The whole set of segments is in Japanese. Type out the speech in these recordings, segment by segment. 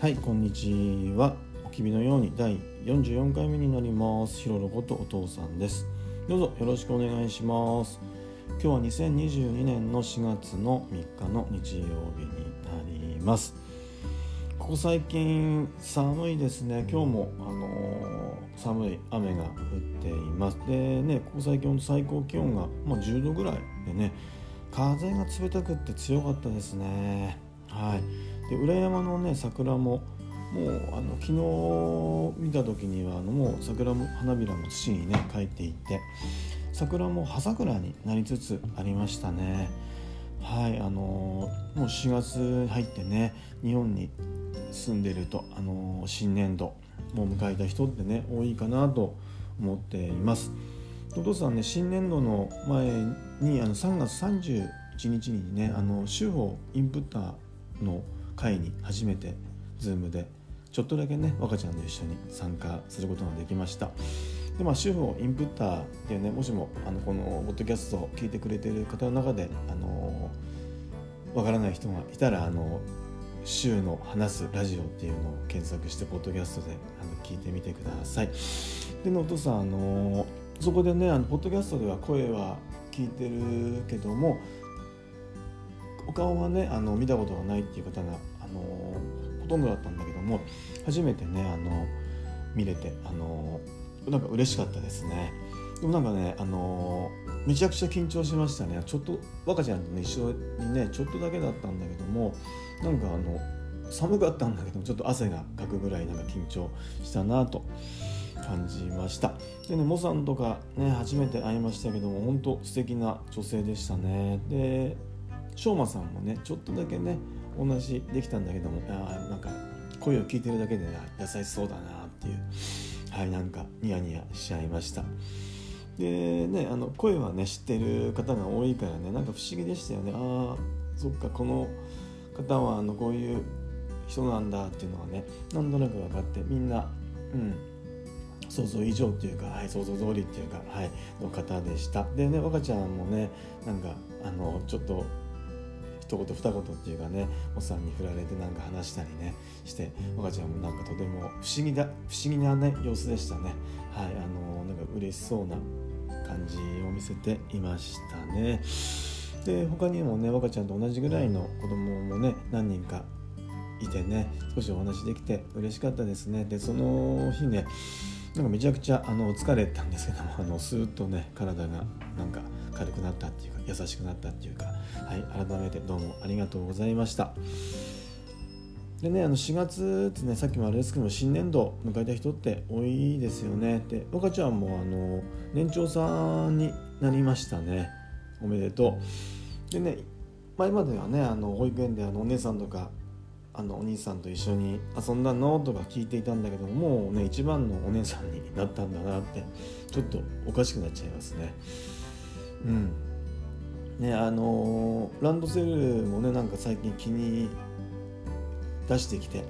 はいこんにちは。おきびのように第44回目になります。ひろろことお父さんです。どうぞよろしくお願いします。今日は2022年の4月の3日の日曜日になります。ここ最近寒いですね。今日もあのー、寒い雨が降っています。でねここ最近最高気温が、まあ、10度ぐらいでね風が冷たくって強かったですね。はい。で裏山のね桜ももうあの昨日見た時にはあのもう桜も花びらも土にね帰っていって桜も葉桜になりつつありましたね。はいあのもう4月入ってね日本に住んでるとあの新年度もう迎えた人ってね多いかなと思っています。お父さんね新年度の前にあの3月31日にねあの州法インプッターの会に初めて Zoom でちょっとだけね若ちゃんと一緒に参加することができました。でまあ主婦をインプッターっていうねもしもあのこのポッドキャストを聞いてくれてる方の中であのわからない人がいたらあの週の話すラジオっていうのを検索してポッドキャストであの聞いてみてください。でねお父さんあのそこでねあのポッドキャストでは声は聞いてるけどもお顔はねあの見たことがないっていう方がのほとんどだったんだけども初めてねあの見れてあのなんか嬉しかったですね。でもなんかねあのめちゃくちゃ緊張しましたね。ちょっと若ちゃんとね一緒にねちょっとだけだったんだけどもなんかあの寒かったんだけどちょっと汗がかくぐらいなんか緊張したなと感じました。でねモさんとかね初めて会いましたけども本当素敵な女性でしたね。で昌磨さんもねちょっとだけねお話できたんだけどもあなんか声を聞いてるだけで、ね、優しそうだなっていうはいなんかニヤニヤしちゃいました。でねあの声はね知ってる方が多いからねなんか不思議でしたよね。ああそっかこの方はあのこういう人なんだっていうのはねなんとなく分かってみんなうん想像以上っていうか、はい、想像通りっていうか、はい、の方でした。でね若ちゃんもねなんかあのちょっと一言二言っていうかねおっさんに振られてなんか話したりねして若ちゃんもなんかとても不思議だ不思議なね様子でしたね。はいあのなんか嬉しそうな感じを見せていましたね。で他にもね若ちゃんと同じぐらいの子供もね何人かいてね少しお話できて嬉しかったですね。でその日ねなんかめちゃくちゃあの疲れたんですけどもあのスーッとね体が軽くなったっていうか優しくなったっていうか、はい、改めてどうもありがとうございました。でねあの4月ってねさっきもあれですけども新年度迎えた人って多いですよね。で岡ちゃんもあの年長さんになりましたね。おめでとう。でね前まではねあの保育園であのお姉さんとかあのお兄さんと一緒に遊んだのとか聞いていたんだけどもうね一番のお姉さんになったんだなってちょっとおかしくなっちゃいますね。うん。ねあのランドセルもねなんか最近気に出してきて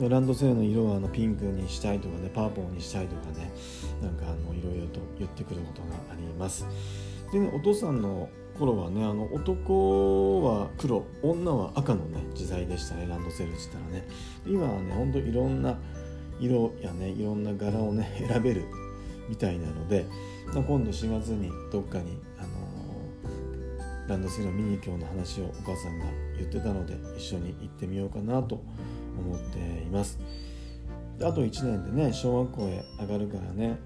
ランドセルの色はあのピンクにしたいとかねパープルにしたいとかねなんかあのいろいろと言ってくることがあります。でねお父さんの頃はねあの男は黒女は赤のね時代でしたねランドセルって言ったらね。今はねほんといろんな色やねいろんな柄をね選べるみたいなので、今度4月にどっかに、あの、ランドセルを見に行くような話をお母さんが言ってたので一緒に行ってみようかなと思っていますあと1年でね小学校へ上がるからね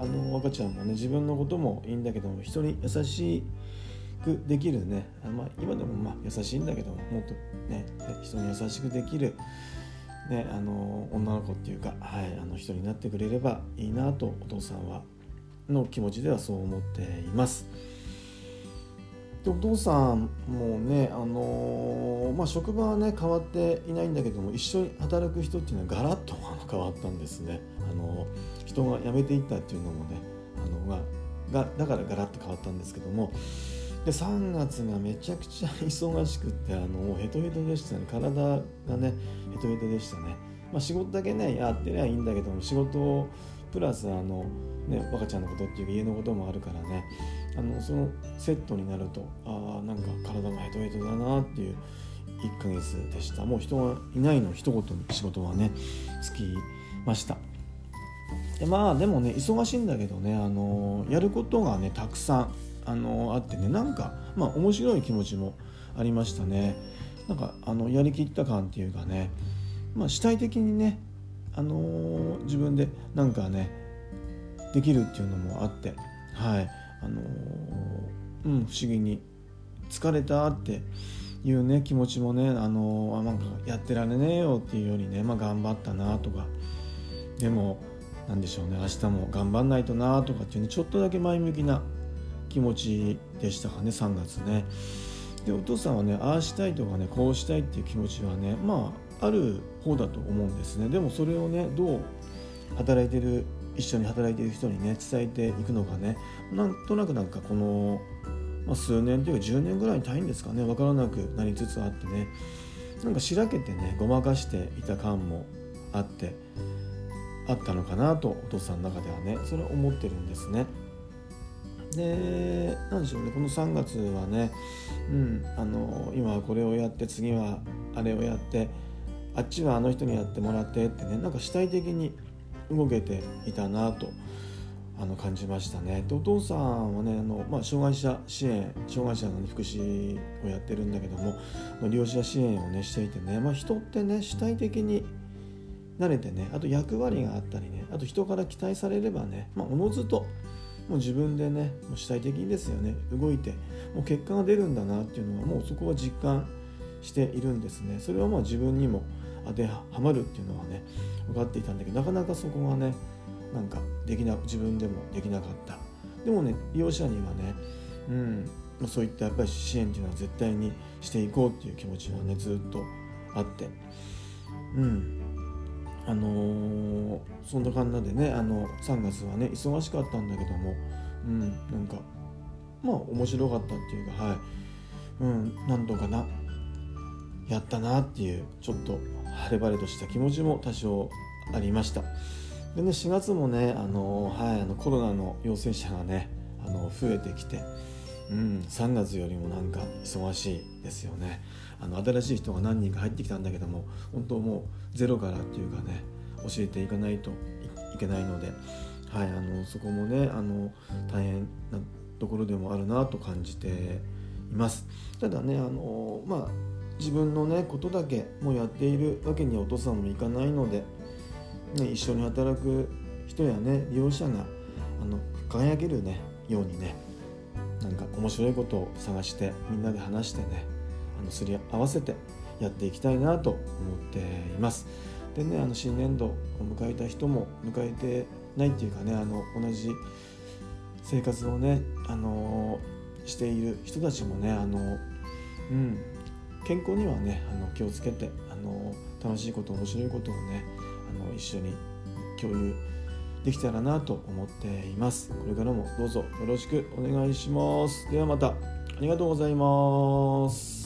あの赤ちゃんもね自分のこともいいんだけども人に優しくできるねあ、まあ、今でもまあ優しいんだけどももっとね人に優しくできる、ね、あの女の子っていうか、はい、あの人になってくれればいいなとお父さんはの気持ちではそう思っています。でお父さんもね、あのー、まあ、職場はね変わっていないんだけども一緒に働く人っていうのはガラッと変わったんですね。あのー、人が辞めていったっていうのもねあのがだからガラッと変わったんですけどもで3月がめちゃくちゃ忙しくってあのもうヘトヘトでしたね体がねヘトヘトでしたね、まあ、仕事だけねやってりゃいいんだけども仕事プラスあのね若ちゃんのことっていうか家のこともあるからねあのそのセットになるとああなんか体がヘトヘトだなっていう1ヶ月でした。もう人がいないの一言に仕事はねつきました。でまあでもね忙しいんだけどねあのやることがねたくさんあのあってねなんかまあ面白い気持ちもありましたね。なんかあのやりきった感っていうかねまあ主体的にねあの自分でなんかねできるっていうのもあってはいあのうん不思議に疲れたっていうね気持ちもねあのあなんかやってられねえよっていうよりねまあ頑張ったなとかでも何でしょうね明日も頑張んないとなとかっていうねちょっとだけ前向きな気持ちでしたかね3月ね。でお父さんはねああしたいとかねこうしたいっていう気持ちはねまあある方だと思うんですね。でもそれをねどう働いてる一緒に働いてる人にね伝えていくのがね。なんとなくなんかこの、まあ、数年というか10年ぐらいに単位ですかね。分からなくなりつつあってね。なんかしらけてねごまかしていた感もあってあったのかなとお父さんの中ではね。それを思ってるんですね。で何でしょうね。この3月はね、うん、あの今はこれをやって次はあれをやってあっちはあの人にやってもらってってねなんか主体的に動けていたなとあの感じましたね。でお父さんはねあの、まあ、障害者支援障害者の、福祉をやってるんだけども利用者支援をねしていてね、まあ、人ってね主体的に慣れてねあと役割があったりねあと人から期待されればね、まあ、おのずともう自分でねもう主体的にですよね動いてもう結果が出るんだなっていうのはもうそこは実感しているんですね。それはまあ自分にも当てはまるっていうのはね分かっていたんだけどなかなかそこがねなんかできな自分でもできなかった。でもね利用者にはねうんそういったやっぱり支援っていうのは絶対にしていこうっていう気持ちはねずっとあって。うん。あのー、そんな感じでねあの3月はね忙しかったんだけどもうんなんかまあ面白かったっていうかはい。うんなんとかなやったなっていうちょっと晴れ晴れとした気持ちも多少ありました。でね4月もねあの、はい、あのコロナの陽性者がねあの増えてきてうん、3月よりもなんか忙しいですよね。あの新しい人が何人か入ってきたんだけども本当もうゼロからっていうかね教えていかないといけないので、はい、あのそこもねあの大変なところでもあるなと感じています。ただねあのまあ自分のねことだけもうやっているわけにはお父さんもいかないので、ね、一緒に働く人やね利用者があの輝けるねようにねなんか面白いことを探してみんなで話してねあのすり合わせてやっていきたいなと思っています。でねあの新年度を迎えた人も迎えてないっていうかねあの同じ生活をねあのしている人たちもねあの、うん、健康にはねあの気をつけてあの楽しいこと面白いことをねあの一緒に共有できたらなと思っています。これからもどうぞよろしくお願いします。ではまた。ありがとうございます。